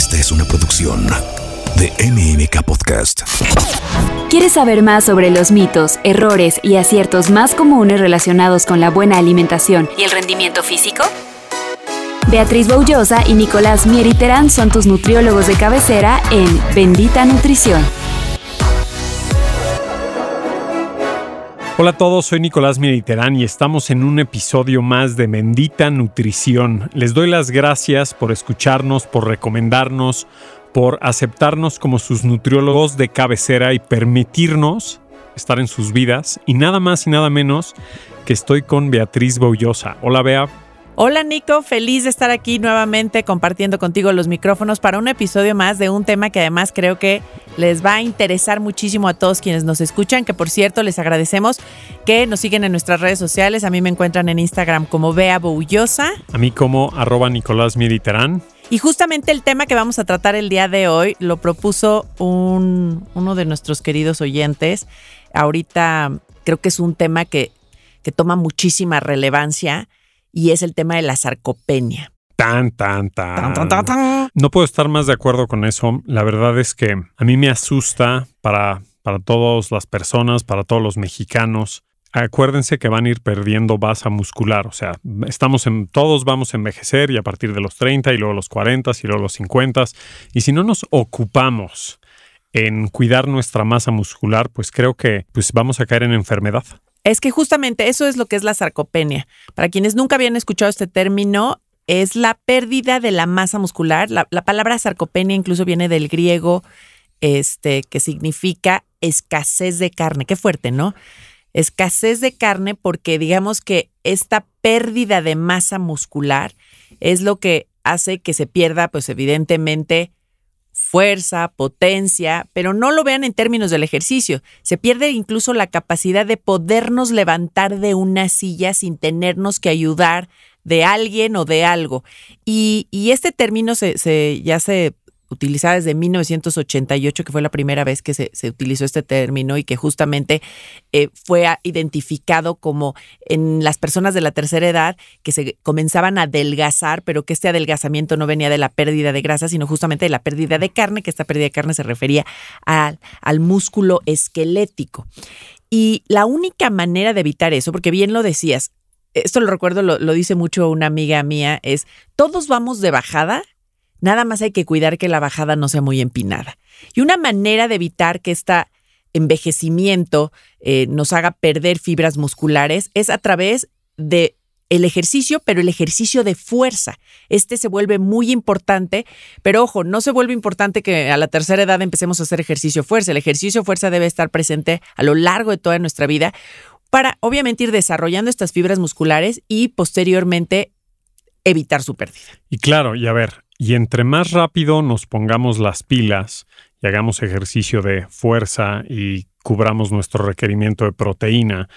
Esta es una producción de MMK Podcast. ¿Quieres saber más sobre los mitos, errores y aciertos más comunes relacionados con la buena alimentación y el rendimiento físico? Beatriz Boullosa y Nicolás Mieriterán son tus nutriólogos de cabecera en Bendita Nutrición. Hola a todos, soy Nicolás Mediterán y estamos en un episodio más de Bendita Nutrición. Les doy las gracias por escucharnos, por recomendarnos, por aceptarnos como sus nutriólogos de cabecera y permitirnos estar en sus vidas. Y nada más y nada menos que estoy con Beatriz Boullosa. Hola Bea. Hola Nico, feliz de estar aquí nuevamente compartiendo contigo los micrófonos para un episodio más de un tema que además creo que les va a interesar muchísimo a todos quienes nos escuchan, que por cierto les agradecemos que nos siguen en nuestras redes sociales. A mí me encuentran en Instagram como Bea Boullosa. A mí como arroba Nicolás Mediterán. Y justamente el tema que vamos a tratar el día de hoy lo propuso un, uno de nuestros queridos oyentes. Ahorita creo que es un tema que, que toma muchísima relevancia y es el tema de la sarcopenia. Tan, tan, tan. Tan, tan, tan, tan. No puedo estar más de acuerdo con eso. La verdad es que a mí me asusta para, para todas las personas, para todos los mexicanos. Acuérdense que van a ir perdiendo masa muscular, o sea, estamos en, todos vamos a envejecer y a partir de los 30 y luego los 40 y luego los 50 y si no nos ocupamos en cuidar nuestra masa muscular, pues creo que pues vamos a caer en enfermedad. Es que justamente eso es lo que es la sarcopenia. Para quienes nunca habían escuchado este término, es la pérdida de la masa muscular. La, la palabra sarcopenia incluso viene del griego, este, que significa escasez de carne. Qué fuerte, ¿no? Escasez de carne porque digamos que esta pérdida de masa muscular es lo que hace que se pierda, pues evidentemente, fuerza, potencia, pero no lo vean en términos del ejercicio. Se pierde incluso la capacidad de podernos levantar de una silla sin tenernos que ayudar de alguien o de algo. Y, y este término se, se, ya se utilizada desde 1988, que fue la primera vez que se, se utilizó este término y que justamente eh, fue identificado como en las personas de la tercera edad que se comenzaban a adelgazar, pero que este adelgazamiento no venía de la pérdida de grasa, sino justamente de la pérdida de carne, que esta pérdida de carne se refería al, al músculo esquelético. Y la única manera de evitar eso, porque bien lo decías, esto lo recuerdo, lo, lo dice mucho una amiga mía, es todos vamos de bajada Nada más hay que cuidar que la bajada no sea muy empinada. Y una manera de evitar que este envejecimiento eh, nos haga perder fibras musculares es a través de el ejercicio, pero el ejercicio de fuerza. Este se vuelve muy importante, pero ojo, no se vuelve importante que a la tercera edad empecemos a hacer ejercicio fuerza. El ejercicio fuerza debe estar presente a lo largo de toda nuestra vida para obviamente ir desarrollando estas fibras musculares y posteriormente evitar su pérdida. Y claro, y a ver, y entre más rápido nos pongamos las pilas y hagamos ejercicio de fuerza y cubramos nuestro requerimiento de proteína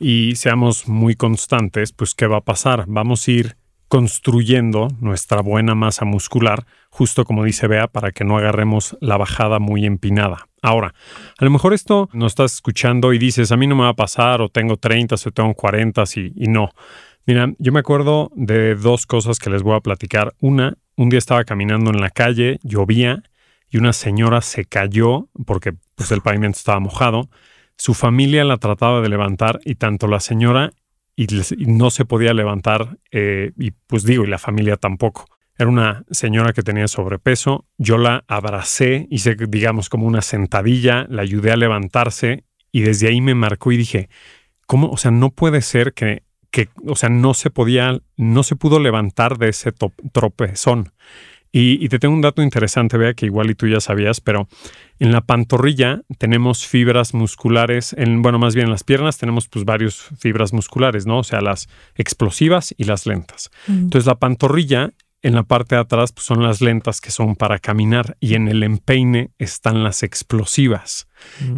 y seamos muy constantes, pues ¿qué va a pasar? Vamos a ir construyendo nuestra buena masa muscular, justo como dice Bea, para que no agarremos la bajada muy empinada. Ahora, a lo mejor esto no estás escuchando y dices, a mí no me va a pasar, o tengo 30, o tengo 40, y, y no. Mira, yo me acuerdo de dos cosas que les voy a platicar. Una un día estaba caminando en la calle, llovía y una señora se cayó porque pues, el pavimento estaba mojado. Su familia la trataba de levantar y tanto la señora y, no se podía levantar eh, y pues digo, y la familia tampoco. Era una señora que tenía sobrepeso. Yo la abracé, hice digamos como una sentadilla, la ayudé a levantarse y desde ahí me marcó y dije, ¿cómo? O sea, no puede ser que que, o sea, no se podía, no se pudo levantar de ese tropezón. Y, y, te tengo un dato interesante, vea que igual y tú ya sabías, pero en la pantorrilla tenemos fibras musculares, en, bueno, más bien en las piernas tenemos pues varios fibras musculares, ¿no? O sea, las explosivas y las lentas. Entonces la pantorrilla en la parte de atrás pues, son las lentas que son para caminar y en el empeine están las explosivas.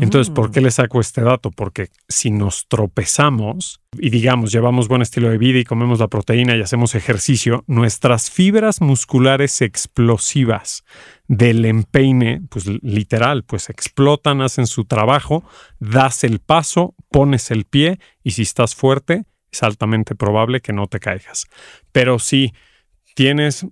Entonces, ¿por qué le saco este dato? Porque si nos tropezamos y digamos, llevamos buen estilo de vida y comemos la proteína y hacemos ejercicio, nuestras fibras musculares explosivas del empeine, pues literal, pues explotan, hacen su trabajo, das el paso, pones el pie y si estás fuerte, es altamente probable que no te caigas. Pero si tienes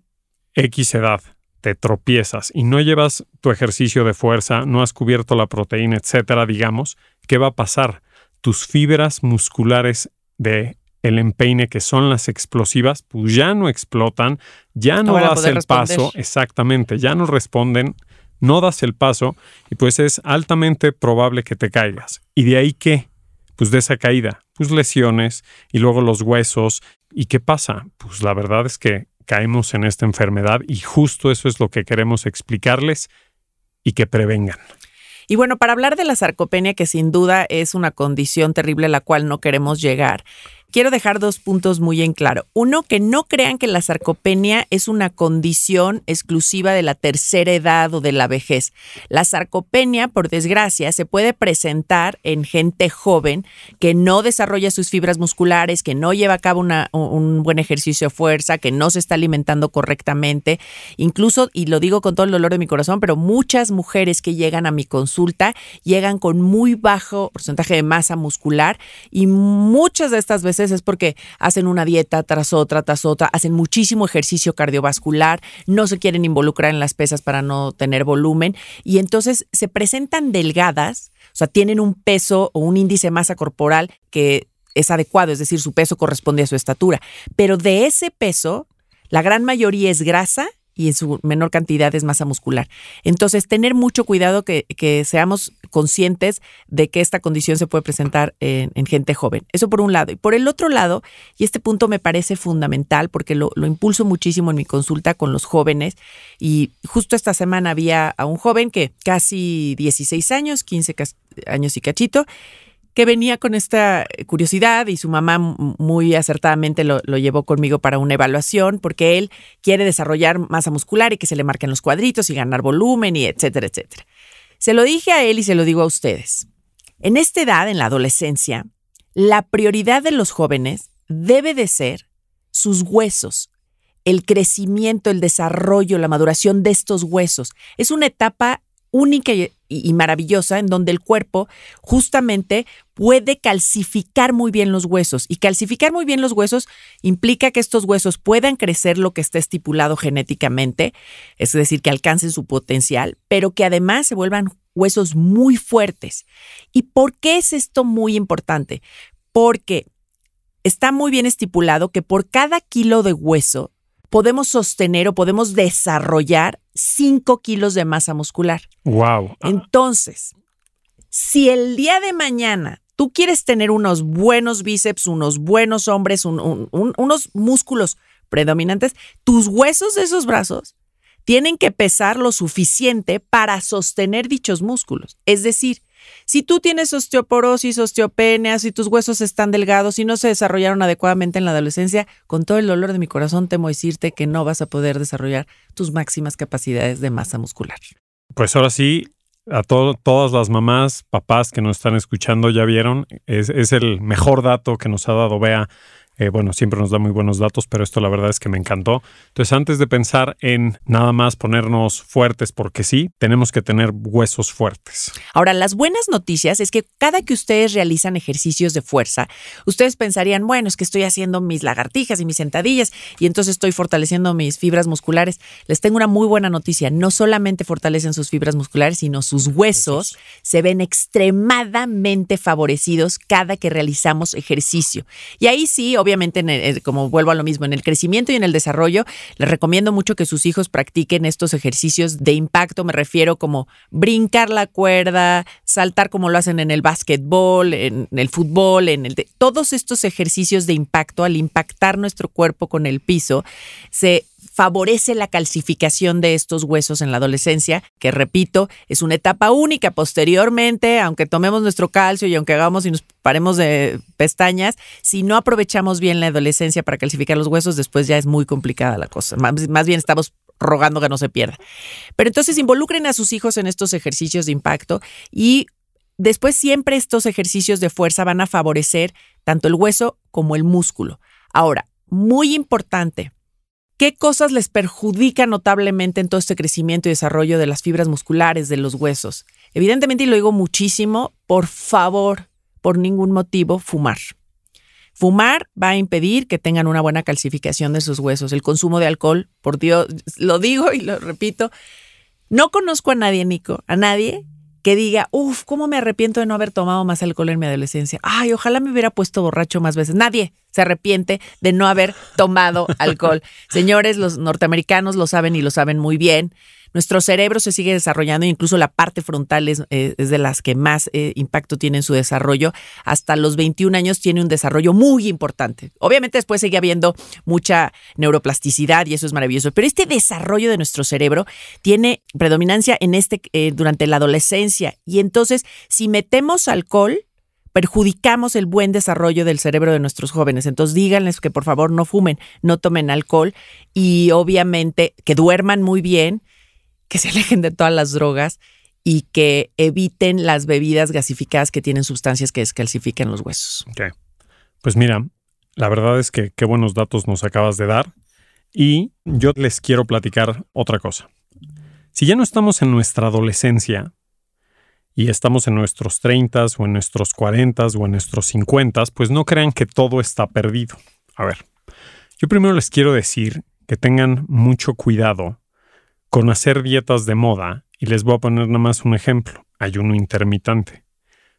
X edad, te tropiezas y no llevas tu ejercicio de fuerza, no has cubierto la proteína, etcétera, digamos, ¿qué va a pasar? Tus fibras musculares de el empeine, que son las explosivas, pues ya no explotan, ya no, das el paso, exactamente, ya no responden, no das el paso y pues es altamente probable que te caigas. ¿Y de ahí qué? Pues de esa caída, pues lesiones y luego los huesos. ¿Y qué pasa? Pues la verdad es que caemos en esta enfermedad y justo eso es lo que queremos explicarles y que prevengan. Y bueno, para hablar de la sarcopenia, que sin duda es una condición terrible a la cual no queremos llegar, quiero dejar dos puntos muy en claro. Uno, que no crean que la sarcopenia es una condición exclusiva de la tercera edad o de la vejez. La sarcopenia, por desgracia, se puede presentar en gente joven que no desarrolla sus fibras musculares, que no lleva a cabo un buen ejercicio de fuerza, que no se está alimentando correctamente. Incluso, y lo digo con todo el dolor de mi corazón, pero muchas mujeres que llegan a mi consulta llegan con muy bajo porcentaje de masa muscular y muchas de estas veces es porque hacen una dieta tras otra, tras otra, hacen muchísimo ejercicio cardiovascular, no se quieren involucrar en las pesas para no tener volumen y entonces se presentan delgadas, o sea, tienen un peso o un índice de masa corporal que es adecuado, es decir, su peso corresponde a su estatura, pero de ese peso, la gran mayoría es grasa y en su menor cantidad es masa muscular. Entonces, tener mucho cuidado que, seamos conscientes de que esta condición se puede presentar en, gente joven. Eso por un lado. Y por el otro lado, y este punto me parece fundamental porque lo, lo impulso muchísimo en mi consulta con los jóvenes, y justo esta semana había a un joven que casi 16 años, 15 años y cachito, que venía con esta curiosidad y su mamá muy acertadamente lo, llevó conmigo para una evaluación porque él quiere desarrollar masa muscular y que se le marquen los cuadritos y ganar volumen y etcétera, etcétera. Se lo dije a él y se lo digo a ustedes. En esta edad, en la adolescencia, la prioridad de los jóvenes debe de ser sus huesos, el crecimiento, el desarrollo, la maduración de estos huesos. Es una etapa única y, maravillosa en donde el cuerpo justamente puede calcificar muy bien los huesos. Y calcificar muy bien los huesos implica que estos huesos puedan crecer lo que está estipulado genéticamente, es decir, que alcancen su potencial, pero que además se vuelvan huesos muy fuertes. ¿Y por qué es esto muy importante? Porque está muy bien estipulado que por cada kilo de hueso podemos sostener o podemos desarrollar 5 kilos de masa muscular. Wow. Entonces, si el día de mañana tú quieres tener unos buenos bíceps, unos buenos hombres, unos músculos predominantes, tus huesos de esos brazos tienen que pesar lo suficiente para sostener dichos músculos. Es decir, si tú tienes osteoporosis, osteopenia, si tus huesos están delgados y no se desarrollaron adecuadamente en la adolescencia, con todo el dolor de mi corazón temo decirte que no vas a poder desarrollar tus máximas capacidades de masa muscular. Pues ahora sí, a todas las mamás, papás que nos están escuchando ya vieron, es, es el mejor dato que nos ha dado Bea eh, bueno, siempre nos da muy buenos datos, pero esto la verdad es que me encantó. Entonces, antes de pensar en nada más ponernos fuertes porque sí, tenemos que tener huesos fuertes. Ahora, las buenas noticias es que cada que ustedes realizan ejercicios de fuerza, ustedes pensarían, bueno, es que estoy haciendo mis lagartijas y mis sentadillas y entonces estoy fortaleciendo mis fibras musculares. Les tengo una muy buena noticia. No solamente fortalecen sus fibras musculares, sino sus huesos se ven extremadamente favorecidos cada que realizamos ejercicio. Y ahí sí, obviamente, obviamente, como vuelvo a lo mismo, en el crecimiento y en el desarrollo, les recomiendo mucho que sus hijos practiquen estos ejercicios de impacto. Me refiero como brincar la cuerda, saltar como lo hacen en el básquetbol, en el fútbol, en el todos estos ejercicios de impacto, al impactar nuestro cuerpo con el piso, se favorece la calcificación de estos huesos en la adolescencia, que repito, es una etapa única. Posteriormente, aunque tomemos nuestro calcio y aunque hagamos y nos paremos de pestañas, si no aprovechamos bien la adolescencia para calcificar los huesos, después ya es muy complicada la cosa. Más, más bien estamos rogando que no se pierda. Pero entonces involucren a sus hijos en estos ejercicios de impacto y después siempre estos ejercicios de fuerza van a favorecer tanto el hueso como el músculo. Ahora, muy importante, ¿Qué cosas les perjudican notablemente en todo este crecimiento y desarrollo de las fibras musculares, de los huesos? Evidentemente, y lo digo muchísimo, por favor, por ningún motivo, fumar. Fumar va a impedir que tengan una buena calcificación de sus huesos. El consumo de alcohol, por Dios, lo digo y lo repito, no conozco a nadie, Nico, a nadie que diga, uff, ¿cómo me arrepiento de no haber tomado más alcohol en mi adolescencia? Ay, ojalá me hubiera puesto borracho más veces. Nadie se arrepiente de no haber tomado alcohol. Señores, los norteamericanos lo saben y lo saben muy bien. Nuestro cerebro se sigue desarrollando, incluso la parte frontal es, eh, de las que más eh, impacto tiene en su desarrollo. Hasta los 21 años tiene un desarrollo muy importante. Obviamente después sigue habiendo mucha neuroplasticidad y eso es maravilloso, pero este desarrollo de nuestro cerebro tiene predominancia en este eh, durante la adolescencia y entonces si metemos alcohol perjudicamos el buen desarrollo del cerebro de nuestros jóvenes. Entonces díganles que por favor no fumen, no tomen alcohol y obviamente que duerman muy bien que se alejen de todas las drogas y que eviten las bebidas gasificadas que tienen sustancias que descalcifican los huesos. Ok. Pues mira, la verdad es que qué buenos datos nos acabas de dar y yo les quiero platicar otra cosa. Si ya no estamos en nuestra adolescencia y estamos en nuestros 30 o en nuestros 40 o en nuestros 50, pues no crean que todo está perdido. A ver, yo primero les quiero decir que tengan mucho cuidado con hacer dietas de moda, y les voy a poner nada más un ejemplo, ayuno intermitente.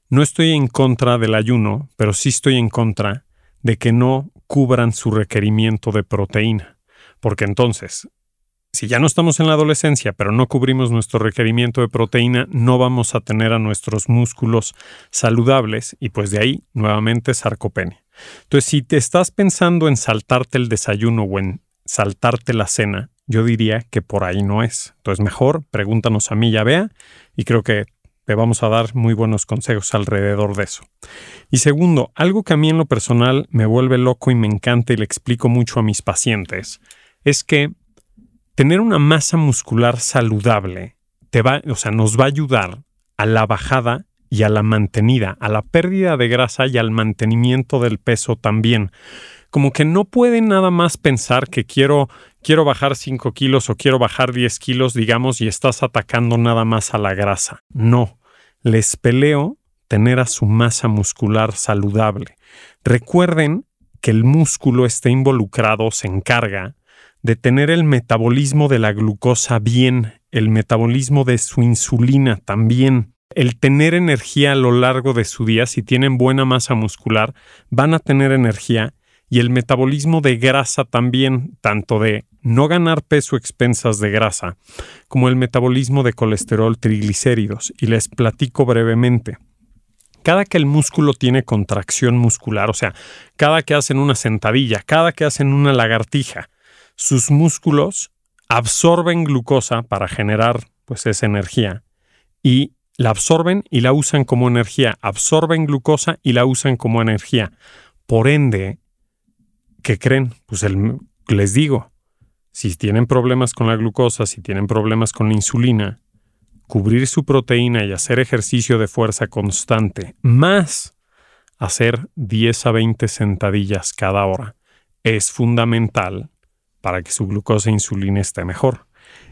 No estoy en contra del ayuno, pero sí estoy en contra de que no cubran su requerimiento de proteína, porque entonces, si ya no estamos en la adolescencia, pero no cubrimos nuestro requerimiento de proteína, no vamos a tener a nuestros músculos saludables y pues de ahí nuevamente sarcopenia. Entonces, si te estás pensando en saltarte el desayuno o en saltarte la cena, yo diría que por ahí no es. Entonces, mejor pregúntanos a mí ya vea y creo que te vamos a dar muy buenos consejos alrededor de eso. Y segundo, algo que a mí en lo personal me vuelve loco y me encanta y le explico mucho a mis pacientes, es que tener una masa muscular saludable te va, o sea, nos va a ayudar a la bajada y a la mantenida, a la pérdida de grasa y al mantenimiento del peso también como que no pueden nada más pensar que quiero, quiero bajar 5 kilos o quiero bajar 10 kilos, digamos, y estás atacando nada más a la grasa. No, les peleo tener a su masa muscular saludable. Recuerden que el músculo está involucrado, se encarga de tener el metabolismo de la glucosa bien, el metabolismo de su insulina también. El tener energía a lo largo de su día, si tienen buena masa muscular, van a tener energía y el metabolismo de grasa también, tanto de no ganar peso expensas de grasa, como el metabolismo de colesterol triglicéridos. Y les platico brevemente. Cada que el músculo tiene contracción muscular, o sea, cada que hacen una sentadilla, cada que hacen una lagartija, sus músculos absorben glucosa para generar pues esa energía y la absorben y la usan como energía, absorben glucosa y la usan como energía. Por ende, ¿qué creen? Pues les digo, si tienen problemas con la glucosa, si tienen problemas con la insulina, cubrir su proteína y hacer ejercicio de fuerza constante, más hacer 10 a 20 sentadillas cada hora, es fundamental para que su glucosa e insulina esté mejor.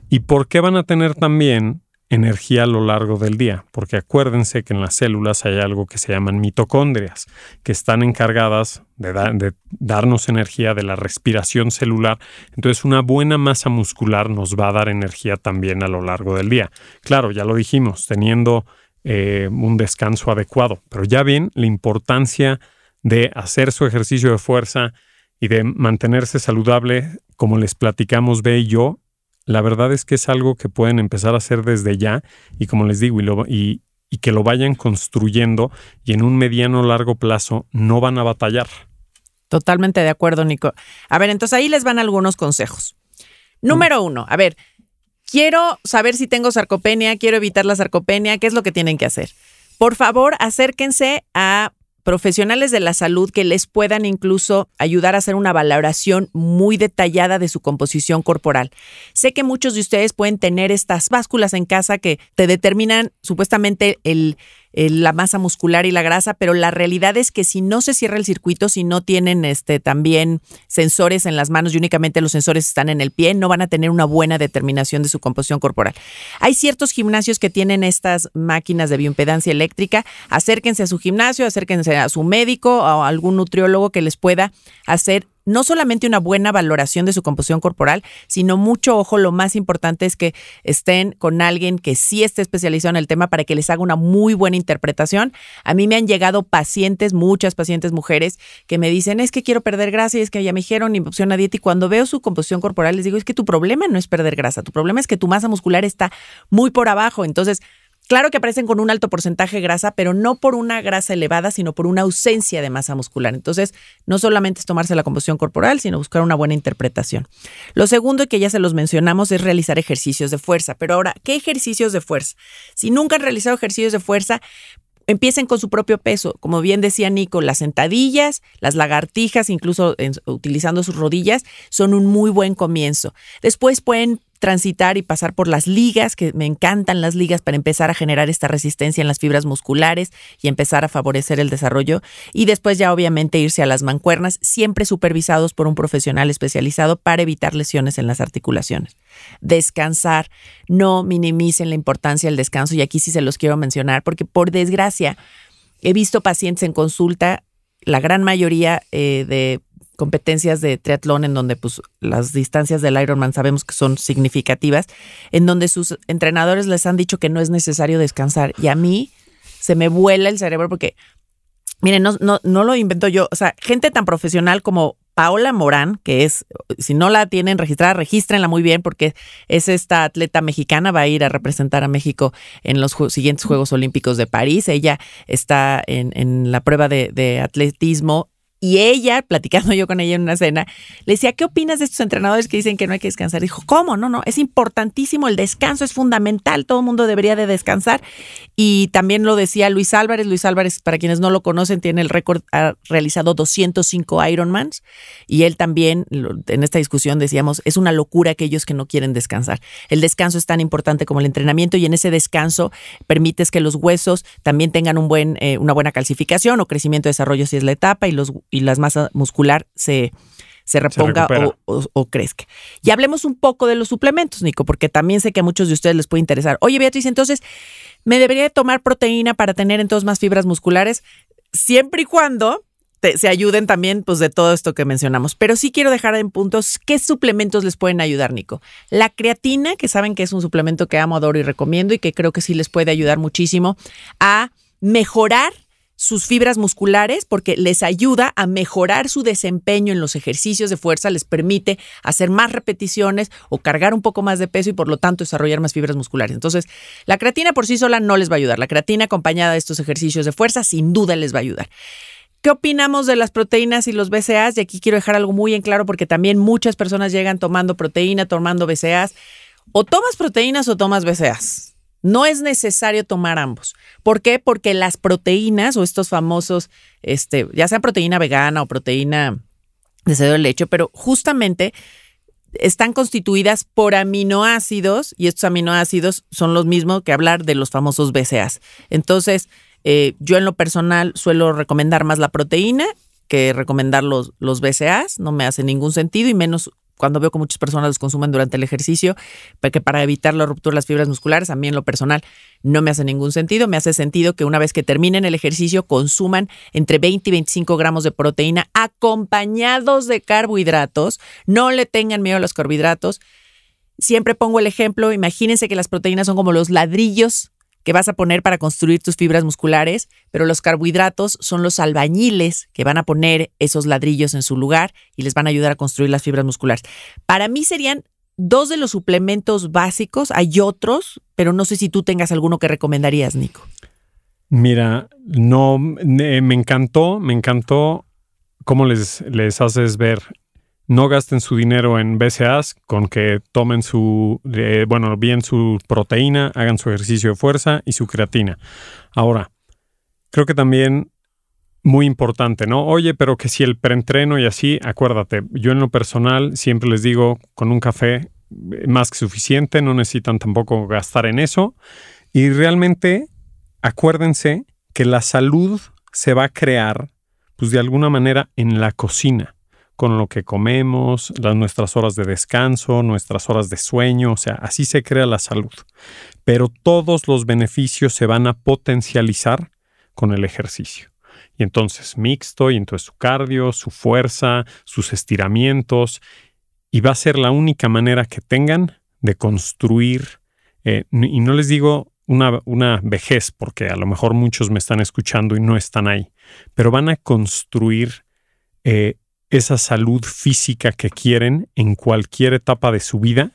¿Y por qué van a tener también energía a lo largo del día, porque acuérdense que en las células hay algo que se llaman mitocondrias, que están encargadas de, darnos energía de la respiración celular. Entonces una buena masa muscular nos va a dar energía también a lo largo del día. Claro, ya lo dijimos, teniendo eh, un descanso adecuado, pero ya ven la importancia de hacer su ejercicio de fuerza y de mantenerse saludable, como les platicamos Ve y yo, la verdad es que es algo que pueden empezar a hacer desde ya y como les digo, y, y, que lo vayan construyendo y en un mediano largo plazo no van a batallar. Totalmente de acuerdo, Nico. A ver, entonces ahí les van algunos consejos. Número uno, a ver, quiero saber si tengo sarcopenia, quiero evitar la sarcopenia, ¿qué es lo que tienen que hacer? Por favor, acérquense a profesionales de la salud que les puedan incluso ayudar a hacer una valoración muy detallada de su composición corporal. Sé que muchos de ustedes pueden tener estas básculas en casa que te determinan supuestamente el eh, la masa muscular y la grasa, pero la realidad es que si no se cierra el circuito, si no tienen este, también sensores en las manos y únicamente los sensores están en el pie, no van a tener una buena determinación de su composición corporal. Hay ciertos gimnasios que tienen estas máquinas de bioimpedancia eléctrica. Acérquense a su gimnasio, acérquense a su médico o a algún nutriólogo que les pueda hacer no solamente una buena valoración de su composición corporal, sino mucho ojo, lo más importante es que estén con alguien que sí esté especializado en el tema para que les haga una muy buena interpretación. A mí me han llegado pacientes, muchas pacientes mujeres, que me dicen, es que quiero perder grasa y es que ya me dijeron opción a dieta y cuando veo su composición corporal les digo, es que tu problema no es perder grasa, tu problema es que tu masa muscular está muy por abajo. Entonces, Claro que aparecen con un alto porcentaje de grasa, pero no por una grasa elevada, sino por una ausencia de masa muscular. Entonces, no solamente es tomarse la composición corporal, sino buscar una buena interpretación. Lo segundo, que ya se los mencionamos, es realizar ejercicios de fuerza. Pero ahora, ¿qué ejercicios de fuerza? Si nunca han realizado ejercicios de fuerza, empiecen con su propio peso. Como bien decía Nico, las sentadillas, las lagartijas, incluso utilizando sus rodillas, son un muy buen comienzo. Después pueden transitar y pasar por las ligas, que me encantan las ligas para empezar a generar esta resistencia en las fibras musculares y empezar a favorecer el desarrollo. Y después ya obviamente irse a las mancuernas, siempre supervisados por un profesional especializado para evitar lesiones en las articulaciones. Descansar, no minimicen la importancia del descanso y aquí sí se los quiero mencionar porque por desgracia he visto pacientes en consulta, la gran mayoría eh, de competencias de triatlón en donde pues las distancias del Ironman sabemos que son significativas, en donde sus entrenadores les han dicho que no es necesario descansar y a mí se me vuela el cerebro porque miren, no, no, no lo invento yo, o sea, gente tan profesional como Paola Morán, que es, si no la tienen registrada, regístrenla muy bien porque es esta atleta mexicana, va a ir a representar a México en los siguientes Juegos Olímpicos de París. Ella está en, en la prueba de, de atletismo y ella, platicando yo con ella en una cena, le decía, ¿qué opinas de estos entrenadores que dicen que no hay que descansar? Dijo, ¿cómo? No, no, es importantísimo, el descanso es fundamental, todo el mundo debería de descansar. Y también lo decía Luis Álvarez. Luis Álvarez, para quienes no lo conocen, tiene el récord, ha realizado 205 Ironmans. Y él también, en esta discusión decíamos, es una locura aquellos que no quieren descansar. El descanso es tan importante como el entrenamiento y en ese descanso permites que los huesos también tengan un buen, eh, una buena calcificación o crecimiento, desarrollo si es la etapa y los y la masa muscular se, se reponga o, crezca. Y hablemos un poco de los suplementos, Nico, porque también sé que a muchos de ustedes les puede interesar. Oye, Beatriz, entonces, ¿me debería tomar proteína para tener entonces más fibras musculares? Siempre y cuando se ayuden también pues, de todo esto que mencionamos. Pero sí quiero dejar en puntos qué suplementos les pueden ayudar, Nico. La creatina, que saben que es un suplemento que amo, adoro y recomiendo y que creo que sí les puede ayudar muchísimo a mejorar sus fibras musculares porque les ayuda a mejorar su desempeño en los ejercicios de fuerza, les permite hacer más repeticiones o cargar un poco más de peso y por lo tanto desarrollar más fibras musculares. Entonces, la creatina por sí sola no les va a ayudar. La creatina acompañada de estos ejercicios de fuerza sin duda les va a ayudar. ¿Qué opinamos de las proteínas y los BCAAs? Y aquí quiero dejar algo muy en claro porque también muchas personas llegan tomando proteína, tomando BCAAs. O tomas proteínas o tomas BCAAs. No es necesario tomar ambos. ¿Por qué? Porque las proteínas o estos famosos, este, ya sea proteína vegana o proteína de cedo de leche, pero justamente están constituidas por aminoácidos y estos aminoácidos son los mismos que hablar de los famosos BCAAs. Entonces, eh, yo en lo personal suelo recomendar más la proteína que recomendar los, los BCAAs, no me hace ningún sentido y menos cuando veo que muchas personas los consumen durante el ejercicio, porque para evitar la ruptura de las fibras musculares, a mí en lo personal no me hace ningún sentido. Me hace sentido que una vez que terminen el ejercicio consuman entre 20 y 25 gramos de proteína acompañados de carbohidratos. No le tengan miedo a los carbohidratos. Siempre pongo el ejemplo, imagínense que las proteínas son como los ladrillos que vas a poner para construir tus fibras musculares, pero los carbohidratos son los albañiles que van a poner esos ladrillos en su lugar y les van a ayudar a construir las fibras musculares. Para mí serían dos de los suplementos básicos, hay otros, pero no sé si tú tengas alguno que recomendarías, Nico. Mira, no, me encantó, me encantó cómo les, les haces ver no gasten su dinero en BCAAs, con que tomen su, bueno, bien su proteína, hagan su ejercicio de fuerza y su creatina. Ahora, creo que también muy importante, ¿no? Oye, pero que si el preentreno y así, acuérdate, yo en lo personal siempre les digo, con un café más que suficiente, no necesitan tampoco gastar en eso. Y realmente, acuérdense porque la salud se va a crear, pues de alguna manera, en la cocina, con lo que comemos, las, nuestras horas de descanso, nuestras horas de sueño, o sea, así se crea la salud. Pero todos los beneficios se van a potencializar con el ejercicio. Y entonces mixto, y entonces su cardio, su fuerza, sus estiramientos, y va a ser la única manera que tengan de construir, eh, y no les digo una, vejez, porque a lo mejor muchos me están escuchando y no están ahí, pero van a construir eh, esa salud física que quieren en cualquier etapa de su vida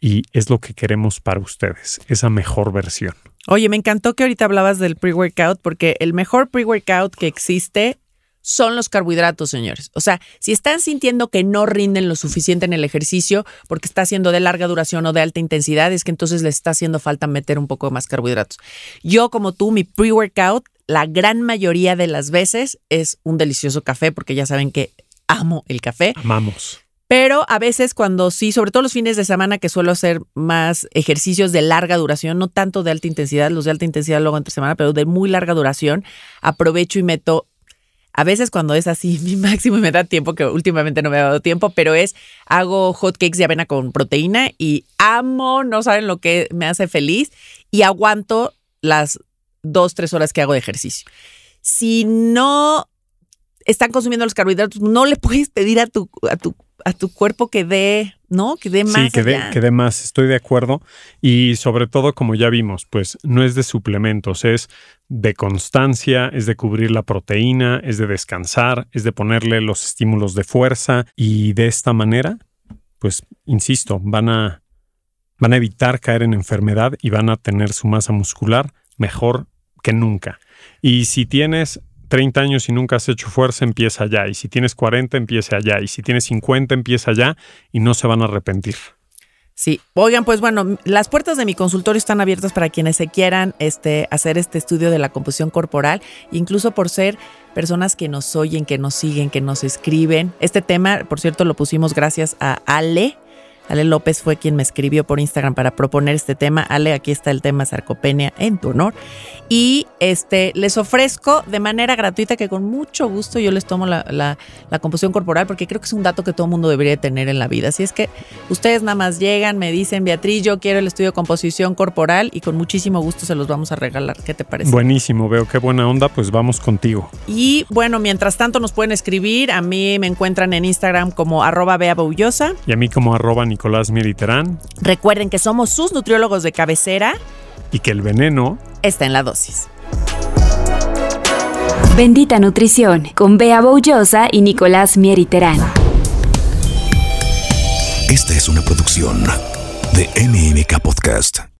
y es lo que queremos para ustedes, esa mejor versión. Oye, me encantó que ahorita hablabas del pre-workout porque el mejor pre-workout que existe son los carbohidratos, señores. O sea, si están sintiendo que no rinden lo suficiente en el ejercicio porque está siendo de larga duración o de alta intensidad, es que entonces les está haciendo falta meter un poco más carbohidratos. Yo, como tú, mi pre-workout, la gran mayoría de las veces es un delicioso café porque ya saben que amo el café. Amamos. Pero a veces cuando sí, sobre todo los fines de semana que suelo hacer más ejercicios de larga duración, no tanto de alta intensidad, los de alta intensidad luego entre semana, pero de muy larga duración, aprovecho y meto a veces cuando es así mi máximo y me da tiempo, que últimamente no me ha dado tiempo, pero es hago hot cakes de avena con proteína y amo, no saben lo que me hace feliz y aguanto las dos, tres horas que hago de ejercicio. Si no están consumiendo los carbohidratos, no le puedes pedir a tu, a tu, a tu cuerpo que dé, ¿no? Que dé más. Sí, que dé, que dé más, estoy de acuerdo. Y sobre todo, como ya vimos, pues no es de suplementos, es de constancia, es de cubrir la proteína, es de descansar, es de ponerle los estímulos de fuerza y de esta manera, pues, insisto, van a, van a evitar caer en enfermedad y van a tener su masa muscular mejor que nunca. Y si tienes 30 años y nunca has hecho fuerza, empieza ya. Y si tienes 40, empieza allá. Y si tienes 50, empieza ya y no se van a arrepentir. Sí, oigan, pues bueno, las puertas de mi consultorio están abiertas para quienes se quieran este, hacer este estudio de la composición corporal, incluso por ser personas que nos oyen, que nos siguen, que nos escriben. Este tema, por cierto, lo pusimos gracias a Ale, Ale López fue quien me escribió por Instagram para proponer este tema. Ale, aquí está el tema sarcopenia en tu honor. Y este, les ofrezco de manera gratuita que con mucho gusto yo les tomo la, la, composición corporal porque creo que es un dato que todo mundo debería tener en la vida. Así es que ustedes nada más llegan, me dicen, Beatriz, yo quiero el estudio de composición corporal y con muchísimo gusto se los vamos a regalar. ¿Qué te parece? Buenísimo, veo qué buena onda, pues vamos contigo. Y bueno, mientras tanto nos pueden escribir. A mí me encuentran en Instagram como arroba Y a mí como arroba Nicolás Mediterrán. Recuerden que somos sus nutriólogos de cabecera. Y que el veneno está en la dosis. Bendita Nutrición con Bea Boullosa y Nicolás Mieriterán. Esta es una producción de MMK Podcast.